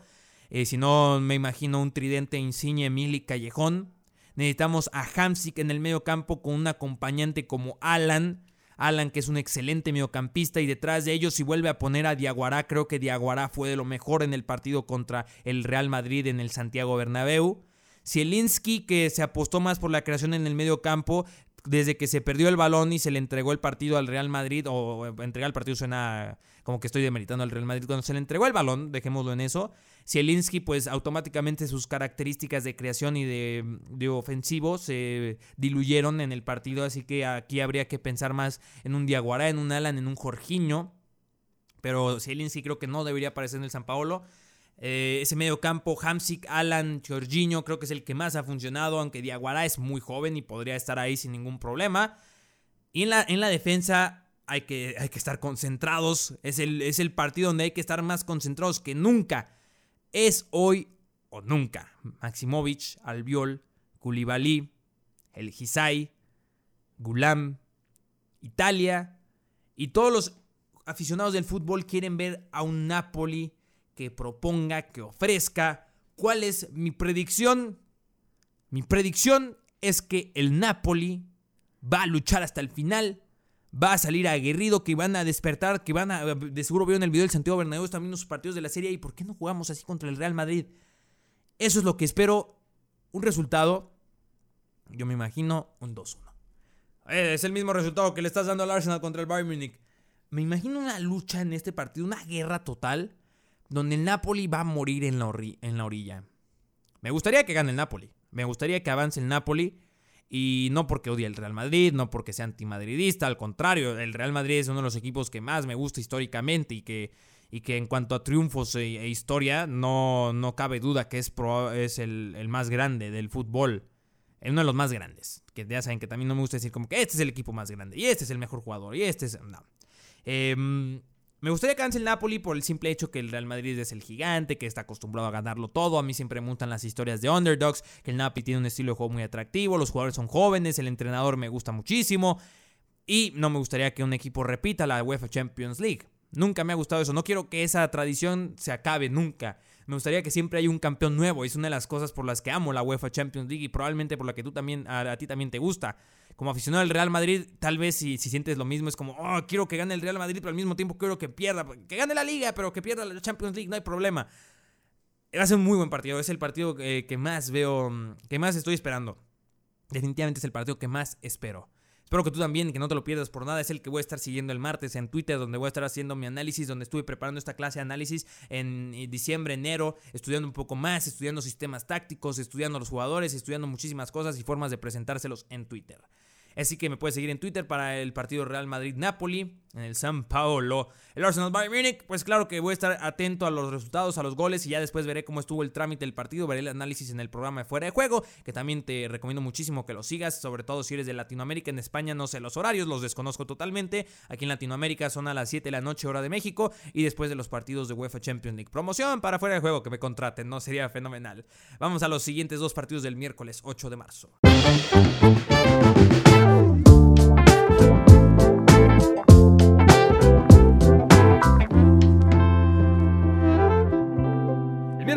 Eh, si no, me imagino un tridente Insigne, Milik, Callejón. Necesitamos a Hamsik en el medio campo con un acompañante como Alan. Alan, que es un excelente mediocampista, y detrás de ellos, si vuelve a poner a Diaguará, creo que Diaguará fue de lo mejor en el partido contra el Real Madrid en el Santiago Bernabéu. Zielinski, que se apostó más por la creación en el medio campo, desde que se perdió el balón y se le entregó el partido al Real Madrid, o entregar el partido suena como que estoy demeritando al Real Madrid, cuando se le entregó el balón, dejémoslo en eso, Zielinski pues automáticamente sus características de creación y de, de, ofensivo se diluyeron en el partido, así que aquí habría que pensar más en un Diaguará, en un Alan, en un Jorginho, pero Zielinski creo que no debería aparecer en el San Paolo. Eh, ese medio campo, Hamsik, Alan, Jorginho, creo que es el que más ha funcionado, aunque Diaguará es muy joven y podría estar ahí sin ningún problema. Y en la, en la defensa hay que, hay que estar concentrados. Es el, es el partido donde hay que estar más concentrados que nunca. Es hoy o nunca. Maximovic, Albiol, Koulibaly, El Gisai, Gulam, Italia y todos los aficionados del fútbol quieren ver a un Napoli que proponga, que ofrezca. ¿Cuál es mi predicción? Mi predicción es que el Napoli va a luchar hasta el final, va a salir aguerrido, que van a despertar, que van a... De seguro vieron el video del Santiago Bernabéu también los partidos de la serie y ¿por qué no jugamos así contra el Real Madrid? Eso es lo que espero. Un resultado, yo me imagino un 2-1. Eh, es el mismo resultado que le estás dando al Arsenal contra el Bayern Munich. Me imagino una lucha en este partido, una guerra total donde el Napoli va a morir en la, en la orilla. Me gustaría que gane el Napoli. Me gustaría que avance el Napoli. Y no porque odie el Real Madrid, no porque sea antimadridista, al contrario, el Real Madrid es uno de los equipos que más me gusta históricamente y que, y que en cuanto a triunfos e, e historia, no, no cabe duda que es, es el, el, más grande del fútbol. Uno de los más grandes. Que ya saben que también no me gusta decir como que este es el equipo más grande y este es el mejor jugador y este es... No. Eh, me gustaría que avance el Napoli por el simple hecho que el Real Madrid es el gigante, que está acostumbrado a ganarlo todo. A mí siempre me gustan las historias de underdogs, que el Napoli tiene un estilo de juego muy atractivo, los jugadores son jóvenes, el entrenador me gusta muchísimo. Y no me gustaría que un equipo repita la UEFA Champions League. Nunca me ha gustado eso. No quiero que esa tradición se acabe nunca. Me gustaría que siempre haya un campeón nuevo. Es una de las cosas por las que amo la UEFA Champions League y probablemente por la que tú también, a ti también te gusta como aficionado al Real Madrid, tal vez si, si, sientes lo mismo, es como, oh, quiero que gane el Real Madrid, pero al mismo tiempo quiero que pierda, que gane la liga, pero que pierda la Champions League, no hay problema. Va a ser un muy buen partido, es el partido que, que más veo, que más estoy esperando. Definitivamente es el partido que más espero. Espero que tú también, que no te lo pierdas por nada. Es el que voy a estar siguiendo el martes en Twitter, donde voy a estar haciendo mi análisis, donde estuve preparando esta clase de análisis en diciembre, enero, estudiando un poco más, estudiando sistemas tácticos, estudiando los jugadores, estudiando muchísimas cosas y formas de presentárselos en Twitter. Así que me puedes seguir en Twitter para el partido Real Madrid-Napoli en el San Paolo. El Arsenal Bayern Munich, pues claro que voy a estar atento a los resultados, a los goles y ya después veré cómo estuvo el trámite del partido, veré el análisis en el programa de fuera de juego, que también te recomiendo muchísimo que lo sigas, sobre todo si eres de Latinoamérica, en España no sé los horarios, los desconozco totalmente. Aquí en Latinoamérica son a las 7 de la noche hora de México y después de los partidos de UEFA Champions League. Promoción para fuera de juego que me contraten, no sería fenomenal. Vamos a los siguientes dos partidos del miércoles 8 de marzo.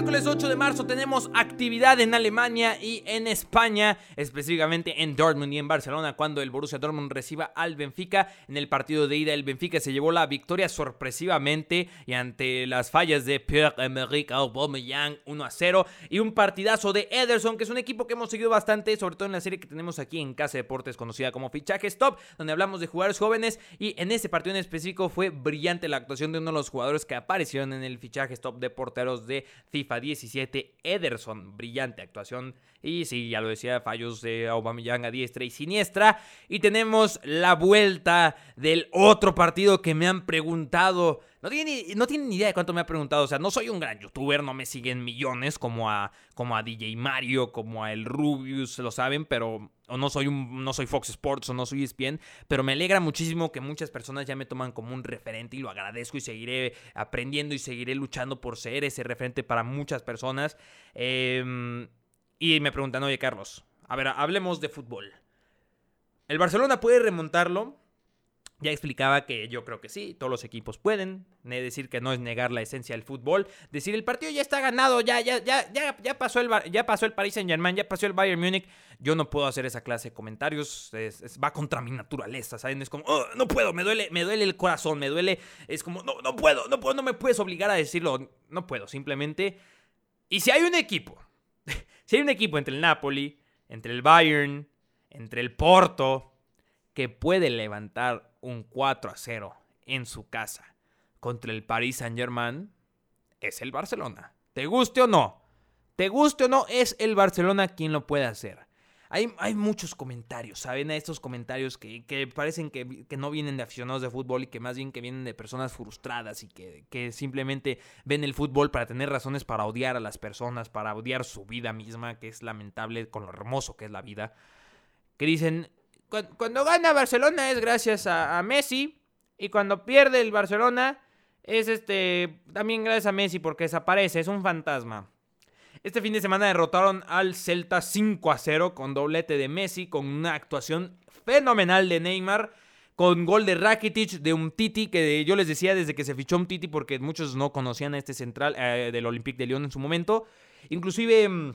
Miércoles 8 de marzo tenemos actividad en Alemania y en España, específicamente en Dortmund y en Barcelona, cuando el Borussia Dortmund reciba al Benfica. En el partido de ida, el Benfica se llevó la victoria sorpresivamente y ante las fallas de Pierre-Emerick Aubameyang 1 a 0 y un partidazo de Ederson, que es un equipo que hemos seguido bastante, sobre todo en la serie que tenemos aquí en Casa Deportes, conocida como Fichaje Stop, donde hablamos de jugadores jóvenes y en ese partido en específico fue brillante la actuación de uno de los jugadores que aparecieron en el Fichaje Stop de porteros de FIFA 17, Ederson. Brillante actuación. Y sí, ya lo decía, fallos de Aubameyang a diestra y siniestra. Y tenemos la vuelta del otro partido que me han preguntado. No tienen, no ni idea de cuánto me ha preguntado. O sea, no soy un gran youtuber, no me siguen millones como a, como a DJ Mario, como a el Rubius, lo saben, pero o no soy un no soy Fox Sports o no soy ESPN, pero me alegra muchísimo que muchas personas ya me toman como un referente y lo agradezco y seguiré aprendiendo y seguiré luchando por ser ese referente para muchas personas. Em, y me preguntan, oye Carlos, a ver, hablemos de fútbol. ¿El Barcelona puede remontarlo? Ya explicaba que yo creo que sí, todos los equipos pueden. Decir que no es negar la esencia del fútbol. Decir el partido ya está ganado, ya, ya, ya, ya, ya pasó el ya pasó el Paris Saint Germain, ya pasó el Bayern Múnich. Yo no puedo hacer esa clase de comentarios. va contra mi naturaleza, ¿saben? Es como, oh, no puedo, me duele, me duele el corazón, me duele. Es como, no, no puedo, no puedo, no me puedes obligar a decirlo. No puedo, simplemente. Y si hay un equipo, si hay un equipo entre el Napoli, entre el Bayern, entre el Porto, que puede levantar un 4 a 0 en su casa contra el Paris Saint-Germain es el Barcelona. ¿Te guste o no? ¿Te guste o no? Es el Barcelona quien lo puede hacer. Hay, hay muchos comentarios, ¿saben? Estos comentarios que, parecen que, no vienen de aficionados de fútbol y que más bien que vienen de personas frustradas y que, que simplemente ven el fútbol para tener razones para odiar a las personas, para odiar su vida misma, que es lamentable con lo hermoso que es la vida. Que dicen, cuando, gana Barcelona es gracias a, Messi. Y cuando pierde el Barcelona es este también gracias a Messi porque desaparece, es un fantasma. Este fin de semana derrotaron al Celta 5 a 0 con doblete de Messi, con una actuación fenomenal de Neymar, con gol de Rakitic, de un Titi, que yo les decía desde que se fichó un Titi porque muchos no conocían a este central eh, del Olympique de Lyon en su momento. Inclusive mm,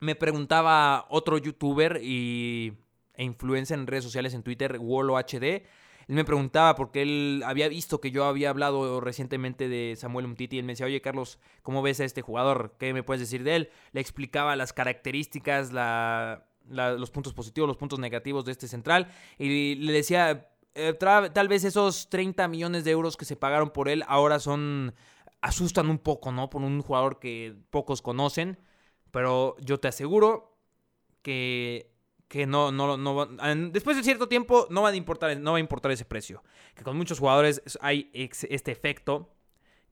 me preguntaba otro youtuber y e influencia en redes sociales, en Twitter, Wolo HD. Él me preguntaba porque él había visto que yo había hablado recientemente de Samuel Umtiti. Él me decía, oye Carlos, ¿cómo ves a este jugador? ¿Qué me puedes decir de él? Le explicaba las características, los puntos positivos, los puntos negativos de este central. Y le decía, eh, tal vez esos 30 millones de euros que se pagaron por él ahora son... asustan un poco, ¿no? Por un jugador que pocos conocen. Pero yo te aseguro que que no, no, no, después de cierto tiempo no va a importar, no va a importar ese precio. Que con muchos jugadores hay este efecto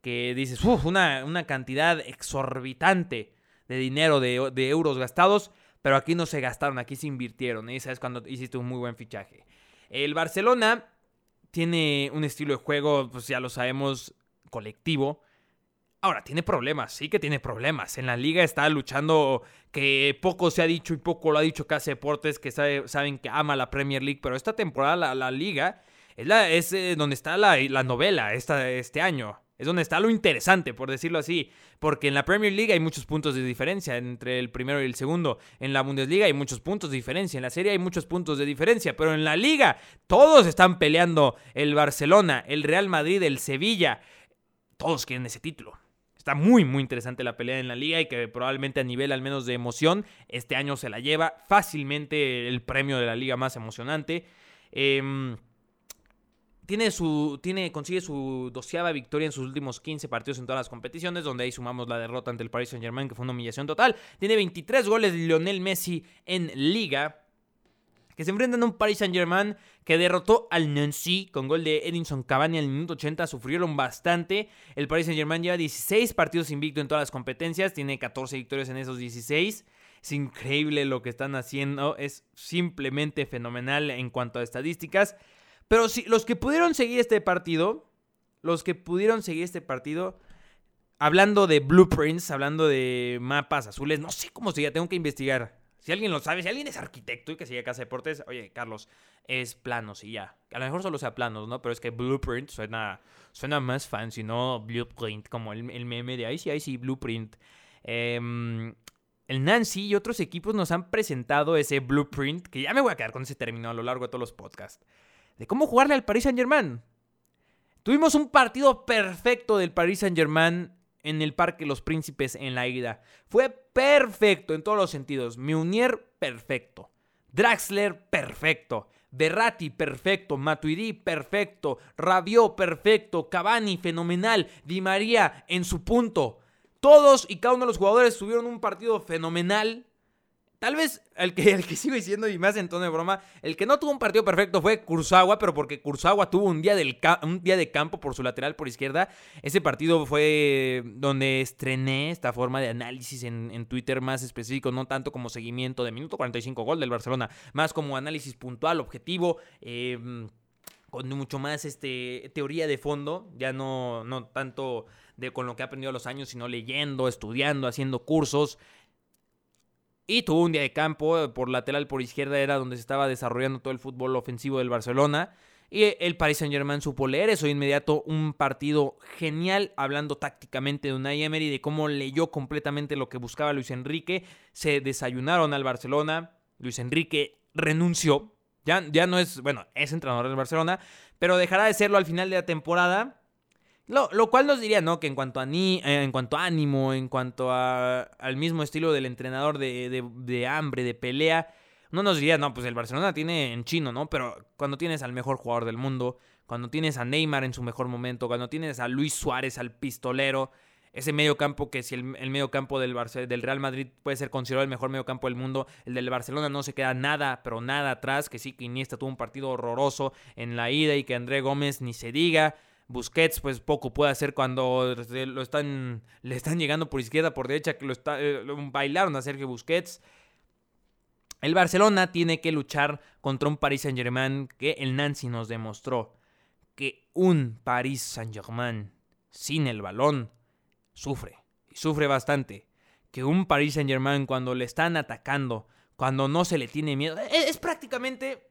que dices, uff, una, una, cantidad exorbitante de dinero, de, de, euros gastados, pero aquí no se gastaron, aquí se invirtieron. Y sabes cuando hiciste un muy buen fichaje. El Barcelona tiene un estilo de juego, pues ya lo sabemos, colectivo. Ahora, tiene problemas, sí que tiene problemas. En la liga está luchando que poco se ha dicho y poco lo ha dicho Casa Deportes, que saben que ama la Premier League, pero esta temporada la, liga es, la, es eh, donde está la, novela esta, este año. Es donde está lo interesante, por decirlo así. Porque en la Premier League hay muchos puntos de diferencia entre el primero y el segundo. En la Bundesliga hay muchos puntos de diferencia. En la Serie hay muchos puntos de diferencia. Pero en la Liga todos están peleando. El Barcelona, el Real Madrid, el Sevilla. Todos quieren ese título. Está muy, muy interesante la pelea en la liga y que probablemente a nivel al menos de emoción, este año se la lleva fácilmente el premio de la liga más emocionante. Em, tiene su, tiene, consigue su doceava victoria en sus últimos 15 partidos en todas las competiciones, donde ahí sumamos la derrota ante el Paris Saint Germain, que fue una humillación total. Tiene 23 goles de Lionel Messi en liga que se enfrentan a un Paris Saint-Germain que derrotó al Nancy con gol de Edinson Cavani al minuto 80. Sufrieron bastante. El Paris Saint-Germain lleva 16 partidos invicto en todas las competencias. Tiene 14 victorias en esos 16. Es increíble lo que están haciendo. Es simplemente fenomenal en cuanto a estadísticas. Pero si los que pudieron seguir este partido, los que pudieron seguir este partido, hablando de blueprints, hablando de mapas azules, no sé cómo se llama, tengo que investigar. Si alguien lo sabe, si alguien es arquitecto y que sigue Casa Deportes, oye, Carlos, es planos y ya. A lo mejor solo sea planos, ¿no? Pero es que blueprint suena, suena más fancy, ¿no? Blueprint, como el, meme de ahí sí, ahí sí, blueprint. Em, el Nancy y otros equipos nos han presentado ese blueprint, que ya me voy a quedar con ese término a lo largo de todos los podcasts, de cómo jugarle al Paris Saint Germain. Tuvimos un partido perfecto del Paris Saint Germain en el Parque Los Príncipes en la ida. Fue perfecto en todos los sentidos. Meunier, perfecto. Draxler, perfecto. Berratti, perfecto. Matuidi, perfecto. Rabiot, perfecto. Cavani, fenomenal. Di María, en su punto. Todos y cada uno de los jugadores tuvieron un partido fenomenal. Tal vez el que, el que sigo diciendo y más en tono de broma, el que no tuvo un partido perfecto fue Kurzawa, pero porque Kurzawa tuvo un día, del un día de campo por su lateral por izquierda. Ese partido fue donde estrené esta forma de análisis en, Twitter más específico, no tanto como seguimiento de minuto 45 gol del Barcelona, más como análisis puntual, objetivo. Em, con mucho más este, teoría de fondo, ya no, no tanto de con lo que he aprendido a los años, sino leyendo, estudiando, haciendo cursos. Y tuvo un día de campo eh, por lateral por izquierda, era donde se estaba desarrollando todo el fútbol ofensivo del Barcelona. Y el Paris Saint Germain supo leer eso inmediato. Un partido genial, hablando tácticamente de Unai Emery, de cómo leyó completamente lo que buscaba Luis Enrique. Se desayunaron al Barcelona. Luis Enrique renunció. Ya, ya no es, bueno, es entrenador del Barcelona, pero dejará de serlo al final de la temporada. Lo, cual nos diría, ¿no? Que en cuanto a, ni, eh, en cuanto a ánimo, en cuanto a, al mismo estilo del entrenador de, hambre, de pelea, no nos diría, no, pues el Barcelona tiene en chino, ¿no? Pero cuando tienes al mejor jugador del mundo, cuando tienes a Neymar en su mejor momento, cuando tienes a Luis Suárez, al pistolero, ese medio campo que si el, el medio campo del, del Real Madrid puede ser considerado el mejor medio campo del mundo, el del Barcelona no se queda nada, pero nada atrás, que sí que Iniesta tuvo un partido horroroso en la ida y que André Gómez ni se diga. Busquets, pues poco puede hacer cuando lo están, le están llegando por izquierda, por derecha, que lo, está, eh, bailaron a Sergio Busquets. El Barcelona tiene que luchar contra un Paris Saint-Germain que el Nancy nos demostró que un Paris Saint-Germain sin el balón sufre, y sufre bastante. Que un Paris Saint-Germain cuando le están atacando, cuando no se le tiene miedo, es, es prácticamente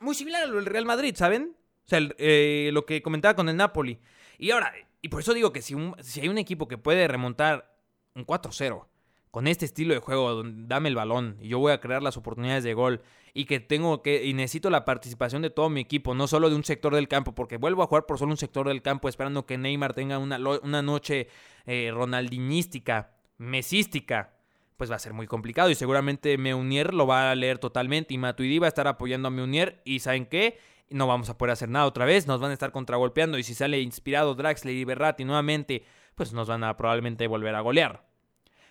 muy similar al Real Madrid, ¿saben? O sea, eh, lo que comentaba con el Napoli. Y ahora, y por eso digo que si, si hay un equipo que puede remontar un 4-0 con este estilo de juego, donde dame el balón y yo voy a crear las oportunidades de gol y que tengo que y necesito la participación de todo mi equipo, no solo de un sector del campo, porque vuelvo a jugar por solo un sector del campo esperando que Neymar tenga una, una noche eh, ronaldinística, mesística, pues va a ser muy complicado y seguramente Meunier lo va a leer totalmente y Matuidi va a estar apoyando a Meunier y ¿saben qué? No vamos a poder hacer nada otra vez, nos van a estar contragolpeando y si sale inspirado Draxler y Berratti nuevamente, pues nos van a probablemente volver a golear.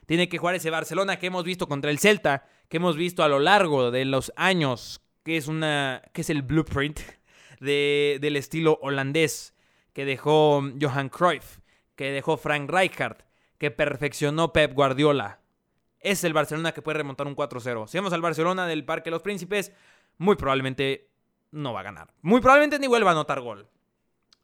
Tiene que jugar ese Barcelona que hemos visto contra el Celta, que hemos visto a lo largo de los años, que es una que es el blueprint de, del estilo holandés que dejó Johan Cruyff, que dejó Frank Rijkaard, que perfeccionó Pep Guardiola. Es el Barcelona que puede remontar un 4-0. Si vemos al Barcelona del Parque Los Príncipes, muy probablemente no va a ganar. Muy probablemente ni vuelva a anotar gol.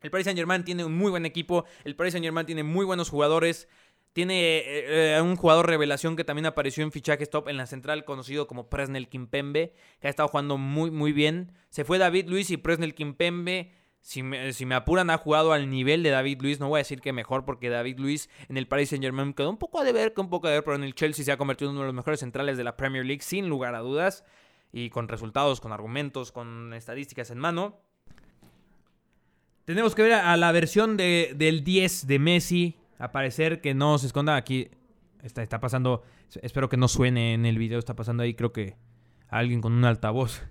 El Paris Saint Germain tiene un muy buen equipo. El Paris Saint Germain tiene muy buenos jugadores. Tiene eh, eh, un jugador revelación que también apareció en fichajes top en la central, conocido como Presnel Kimpembe, que ha estado jugando muy, muy bien. Se fue David Luis y Presnel Kimpembe. Si me, si me, apuran, ha jugado al nivel de David Luis. No voy a decir que mejor, porque David Luis en el Paris Saint Germain quedó un poco a deber, un poco a deber, pero en el Chelsea se ha convertido en uno de los mejores centrales de la Premier League, sin lugar a dudas y con resultados, con argumentos, con estadísticas en mano. Tenemos que ver a la versión de, del 10 de Messi. Aparecer que no se esconda aquí. Está, está pasando. Espero que no suene en el video. Está pasando ahí, creo que alguien con un altavoz.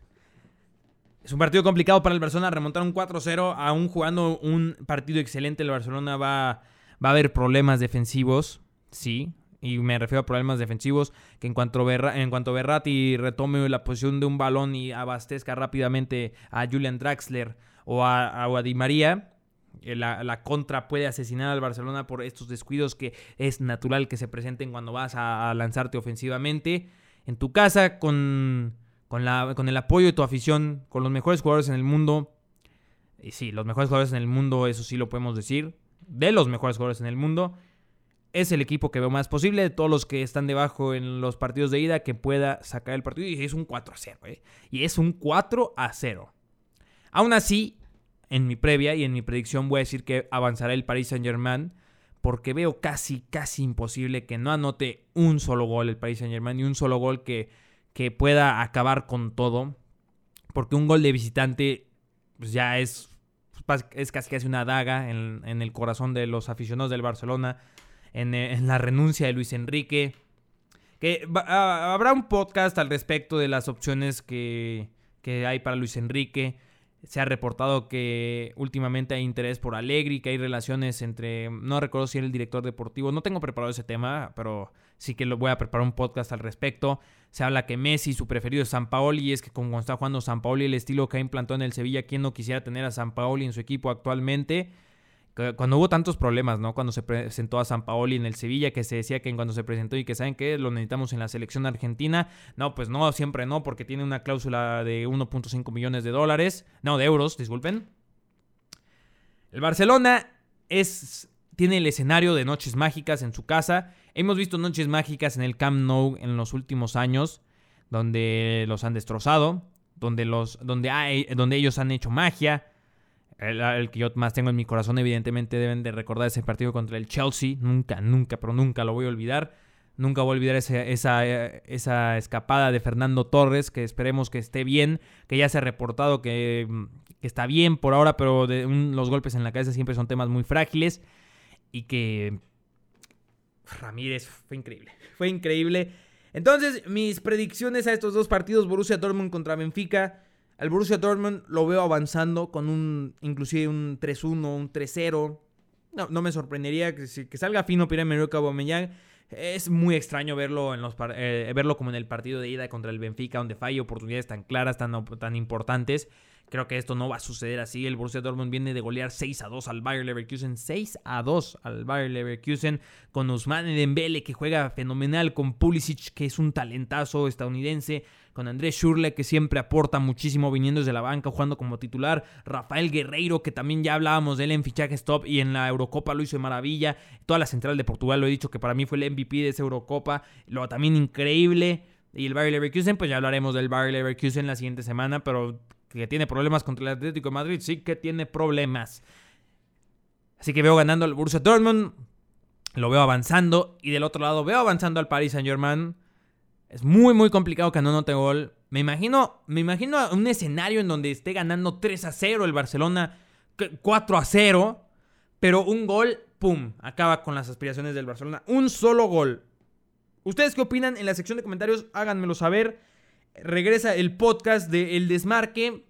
Es un partido complicado para el Barcelona. Remontar un 4-0, aún jugando un partido excelente. El Barcelona va, va a haber problemas defensivos. Sí, y me refiero a problemas defensivos, que en cuanto, en cuanto Berratti retome la posición de un balón y abastezca rápidamente a Julian Draxler o a, Di María, eh, la, contra puede asesinar al Barcelona por estos descuidos que es natural que se presenten cuando vas a, lanzarte ofensivamente. En tu casa, con, con, la, con el apoyo de tu afición, con los mejores jugadores en el mundo. Y sí, los mejores jugadores en el mundo, eso sí lo podemos decir. De los mejores jugadores en el mundo es el equipo que veo más posible de todos los que están debajo en los partidos de ida que pueda sacar el partido. Y es un 4 a 0, ¿eh? Y es un 4 a 0. Aún así, en mi previa y en mi predicción voy a decir que avanzará el Paris Saint Germain porque veo casi, casi imposible que no anote un solo gol el Paris Saint Germain y un solo gol que, que pueda acabar con todo. Porque un gol de visitante pues ya es, es casi casi una daga en, el corazón de los aficionados del Barcelona, en, en la renuncia de Luis Enrique. Que habrá un podcast al respecto de las opciones que, que hay para Luis Enrique. Se ha reportado que últimamente hay interés por Allegri, que hay relaciones entre. No recuerdo si era el director deportivo. No tengo preparado ese tema, pero sí que lo voy a preparar un podcast al respecto. Se habla que Messi, su preferido es San Paoli, y es que como está jugando San Paoli, el estilo que ha implantado en el Sevilla, ¿quién no quisiera tener a San Paoli en su equipo actualmente? Cuando hubo tantos problemas, ¿no? Cuando se presentó a San Paoli en el Sevilla, que se decía que cuando se presentó y que saben que lo necesitamos en la selección argentina. No, pues no, siempre no, porque tiene una cláusula de 1.5 millones de dólares. No, de euros, disculpen. El Barcelona es, tiene el escenario de Noches Mágicas en su casa. Hemos visto Noches Mágicas en el Camp Nou en los últimos años, donde los han destrozado, donde, los, donde, hay, donde ellos han hecho magia el, que yo más tengo en mi corazón, evidentemente deben de recordar ese partido contra el Chelsea. Nunca, nunca, pero nunca lo voy a olvidar. Nunca voy a olvidar esa, esa, escapada de Fernando Torres, que esperemos que esté bien, que ya se ha reportado que, está bien por ahora, pero los golpes en la cabeza siempre son temas muy frágiles. Y que Ramírez fue increíble, fue increíble. Entonces, mis predicciones a estos dos partidos, Borussia Dortmund contra Benfica. Al Borussia Dortmund lo veo avanzando con un, inclusive un 3-1, un 3-0. No, no me sorprendería que, que salga fino Pierre-Emerick Aubameyang. Es muy extraño verlo, en los, eh, verlo como en el partido de ida contra el Benfica, donde falla oportunidades tan claras, tan, tan importantes. Creo que esto no va a suceder así. El Borussia Dortmund viene de golear 6 a 2 al Bayer Leverkusen. 6 a 2 al Bayer Leverkusen. Con Ousmane Dembele que juega fenomenal. Con Pulisic que es un talentazo estadounidense con Andrés Schurle, que siempre aporta muchísimo viniendo desde la banca, jugando como titular. Rafael Guerreiro, que también ya hablábamos de él en fichaje stop y en la Eurocopa lo hizo de maravilla. Toda la central de Portugal lo he dicho que para mí fue el MVP de esa Eurocopa. Lo también increíble. Y el Bayer Leverkusen, pues ya hablaremos del Bayer Leverkusen la siguiente semana, pero que tiene problemas contra el Atlético de Madrid, sí que tiene problemas. Así que veo ganando al Borussia Dortmund, lo veo avanzando y del otro lado veo avanzando al Paris Saint-Germain. Es muy, muy complicado que no note gol. Me imagino, me imagino un escenario en donde esté ganando 3 a 0 el Barcelona, 4 a 0, pero un gol, ¡pum! Acaba con las aspiraciones del Barcelona. Un solo gol. ¿Ustedes qué opinan? En la sección de comentarios háganmelo saber. Regresa el podcast de El Desmarque.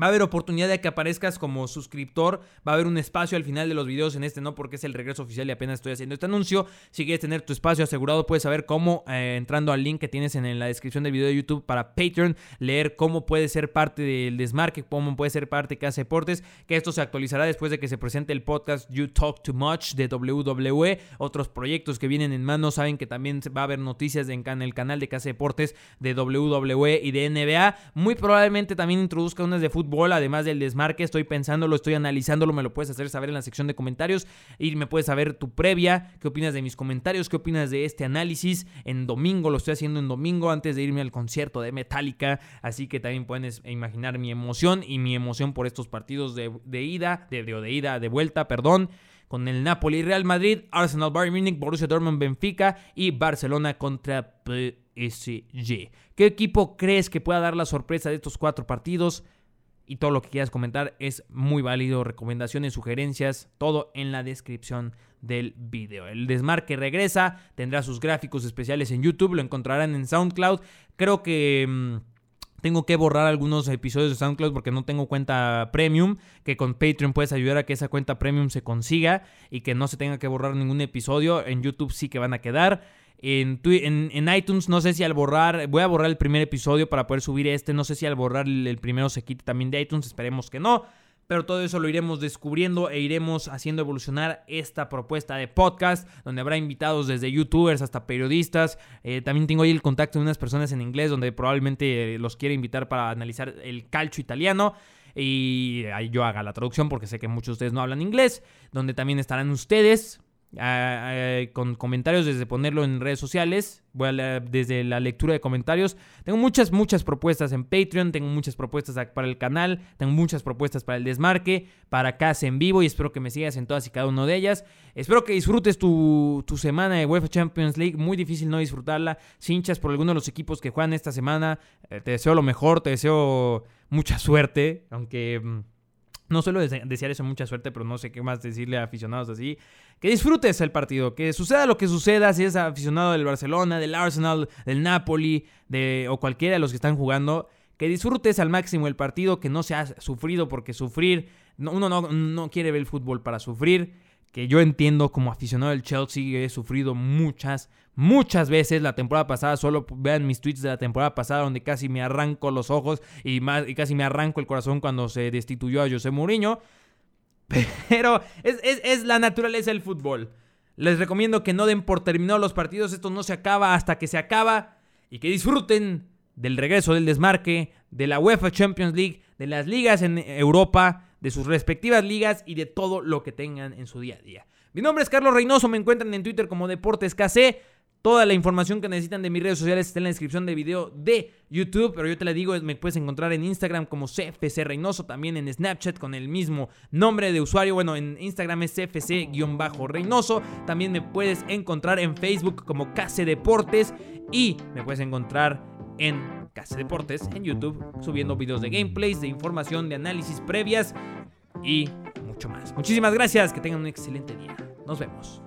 Va a haber oportunidad de que aparezcas como suscriptor. Va a haber un espacio al final de los videos en este, no porque es el regreso oficial y apenas estoy haciendo este anuncio. Si quieres tener tu espacio asegurado, puedes saber cómo, eh, entrando al link que tienes en la descripción del video de YouTube para Patreon, leer cómo puede ser parte del desmarque, cómo puede ser parte de Casa Deportes. Que esto se actualizará después de que se presente el podcast You Talk Too Much de WWE. Otros proyectos que vienen en mano. Saben que también va a haber noticias en el canal de Casa Deportes de WWE y de NBA. Muy probablemente también introduzca unas de fútbol además del desmarque. Estoy pensándolo, estoy analizándolo, me lo puedes hacer saber en la sección de comentarios y me puedes saber tu previa, qué opinas de mis comentarios, qué opinas de este análisis. En domingo, lo estoy haciendo en domingo antes de irme al concierto de Metallica, así que también puedes imaginar mi emoción y mi emoción por estos partidos de, ida, de, de ida, de vuelta, perdón con el Napoli Real Madrid, Arsenal Bayern Munich, Borussia Dortmund Benfica y Barcelona contra PSG. ¿Qué equipo crees que pueda dar la sorpresa de estos cuatro partidos? Y todo lo que quieras comentar es muy válido. Recomendaciones, sugerencias, todo en la descripción del video. El desmarque regresa, tendrá sus gráficos especiales en YouTube, lo encontrarán en SoundCloud. Creo que... Mm, tengo que borrar algunos episodios de SoundCloud porque no tengo cuenta premium, que con Patreon puedes ayudar a que esa cuenta premium se consiga y que no se tenga que borrar ningún episodio. En YouTube sí que van a quedar. En, iTunes no sé si al borrar, voy a borrar el primer episodio para poder subir este, no sé si al borrar el, primero se quite también de iTunes, esperemos que no, pero todo eso lo iremos descubriendo e iremos haciendo evolucionar esta propuesta de podcast, donde habrá invitados desde youtubers hasta periodistas. Eh, también tengo ahí el contacto de unas personas en inglés, donde probablemente los quiera invitar para analizar el calcio italiano y yo haga la traducción porque sé que muchos de ustedes no hablan inglés, donde también estarán ustedes con comentarios desde ponerlo en redes sociales, voy desde la lectura de comentarios. Tengo muchas, muchas propuestas en Patreon, tengo muchas propuestas para el canal, tengo muchas propuestas para el desmarque, para casa en vivo y espero que me sigas en todas y cada una de ellas. Espero que disfrutes tu, semana de UEFA Champions League, muy difícil no disfrutarla. Si hinchas por alguno de los equipos que juegan esta semana, eh, te deseo lo mejor, te deseo mucha suerte, aunque... Mm, no suelo desear eso mucha suerte, pero no sé qué más decirle a aficionados así. Que disfrutes el partido, que suceda lo que suceda, si es aficionado del Barcelona, del Arsenal, del Napoli, de, o cualquiera de los que están jugando, que disfrutes al máximo el partido, que no seas sufrido, porque sufrir, uno no, no quiere ver el fútbol para sufrir que yo entiendo como aficionado del Chelsea, he sufrido muchas, muchas veces la temporada pasada. Solo vean mis tweets de la temporada pasada donde casi me arranco los ojos y, más, y casi me arranco el corazón cuando se destituyó a José Mourinho. Pero es, la naturaleza del fútbol. Les recomiendo que no den por terminados los partidos. Esto no se acaba hasta que se acaba. Y que disfruten del regreso del desmarque, de la UEFA Champions League, de las ligas en Europa de sus respectivas ligas y de todo lo que tengan en su día a día. Mi nombre es Carlos Reynoso, me encuentran en Twitter como Deportes KC. Toda la información que necesitan de mis redes sociales está en la descripción del video de YouTube, pero yo te la digo, me puedes encontrar en Instagram como CFC Reynoso, también en Snapchat con el mismo nombre de usuario, bueno, en Instagram es CFC-Reynoso, también me puedes encontrar en Facebook como KC Deportes y me puedes encontrar en Casa Deportes en YouTube, subiendo videos de gameplays, de información, de análisis previas y mucho más. Muchísimas gracias, que tengan un excelente día. Nos vemos.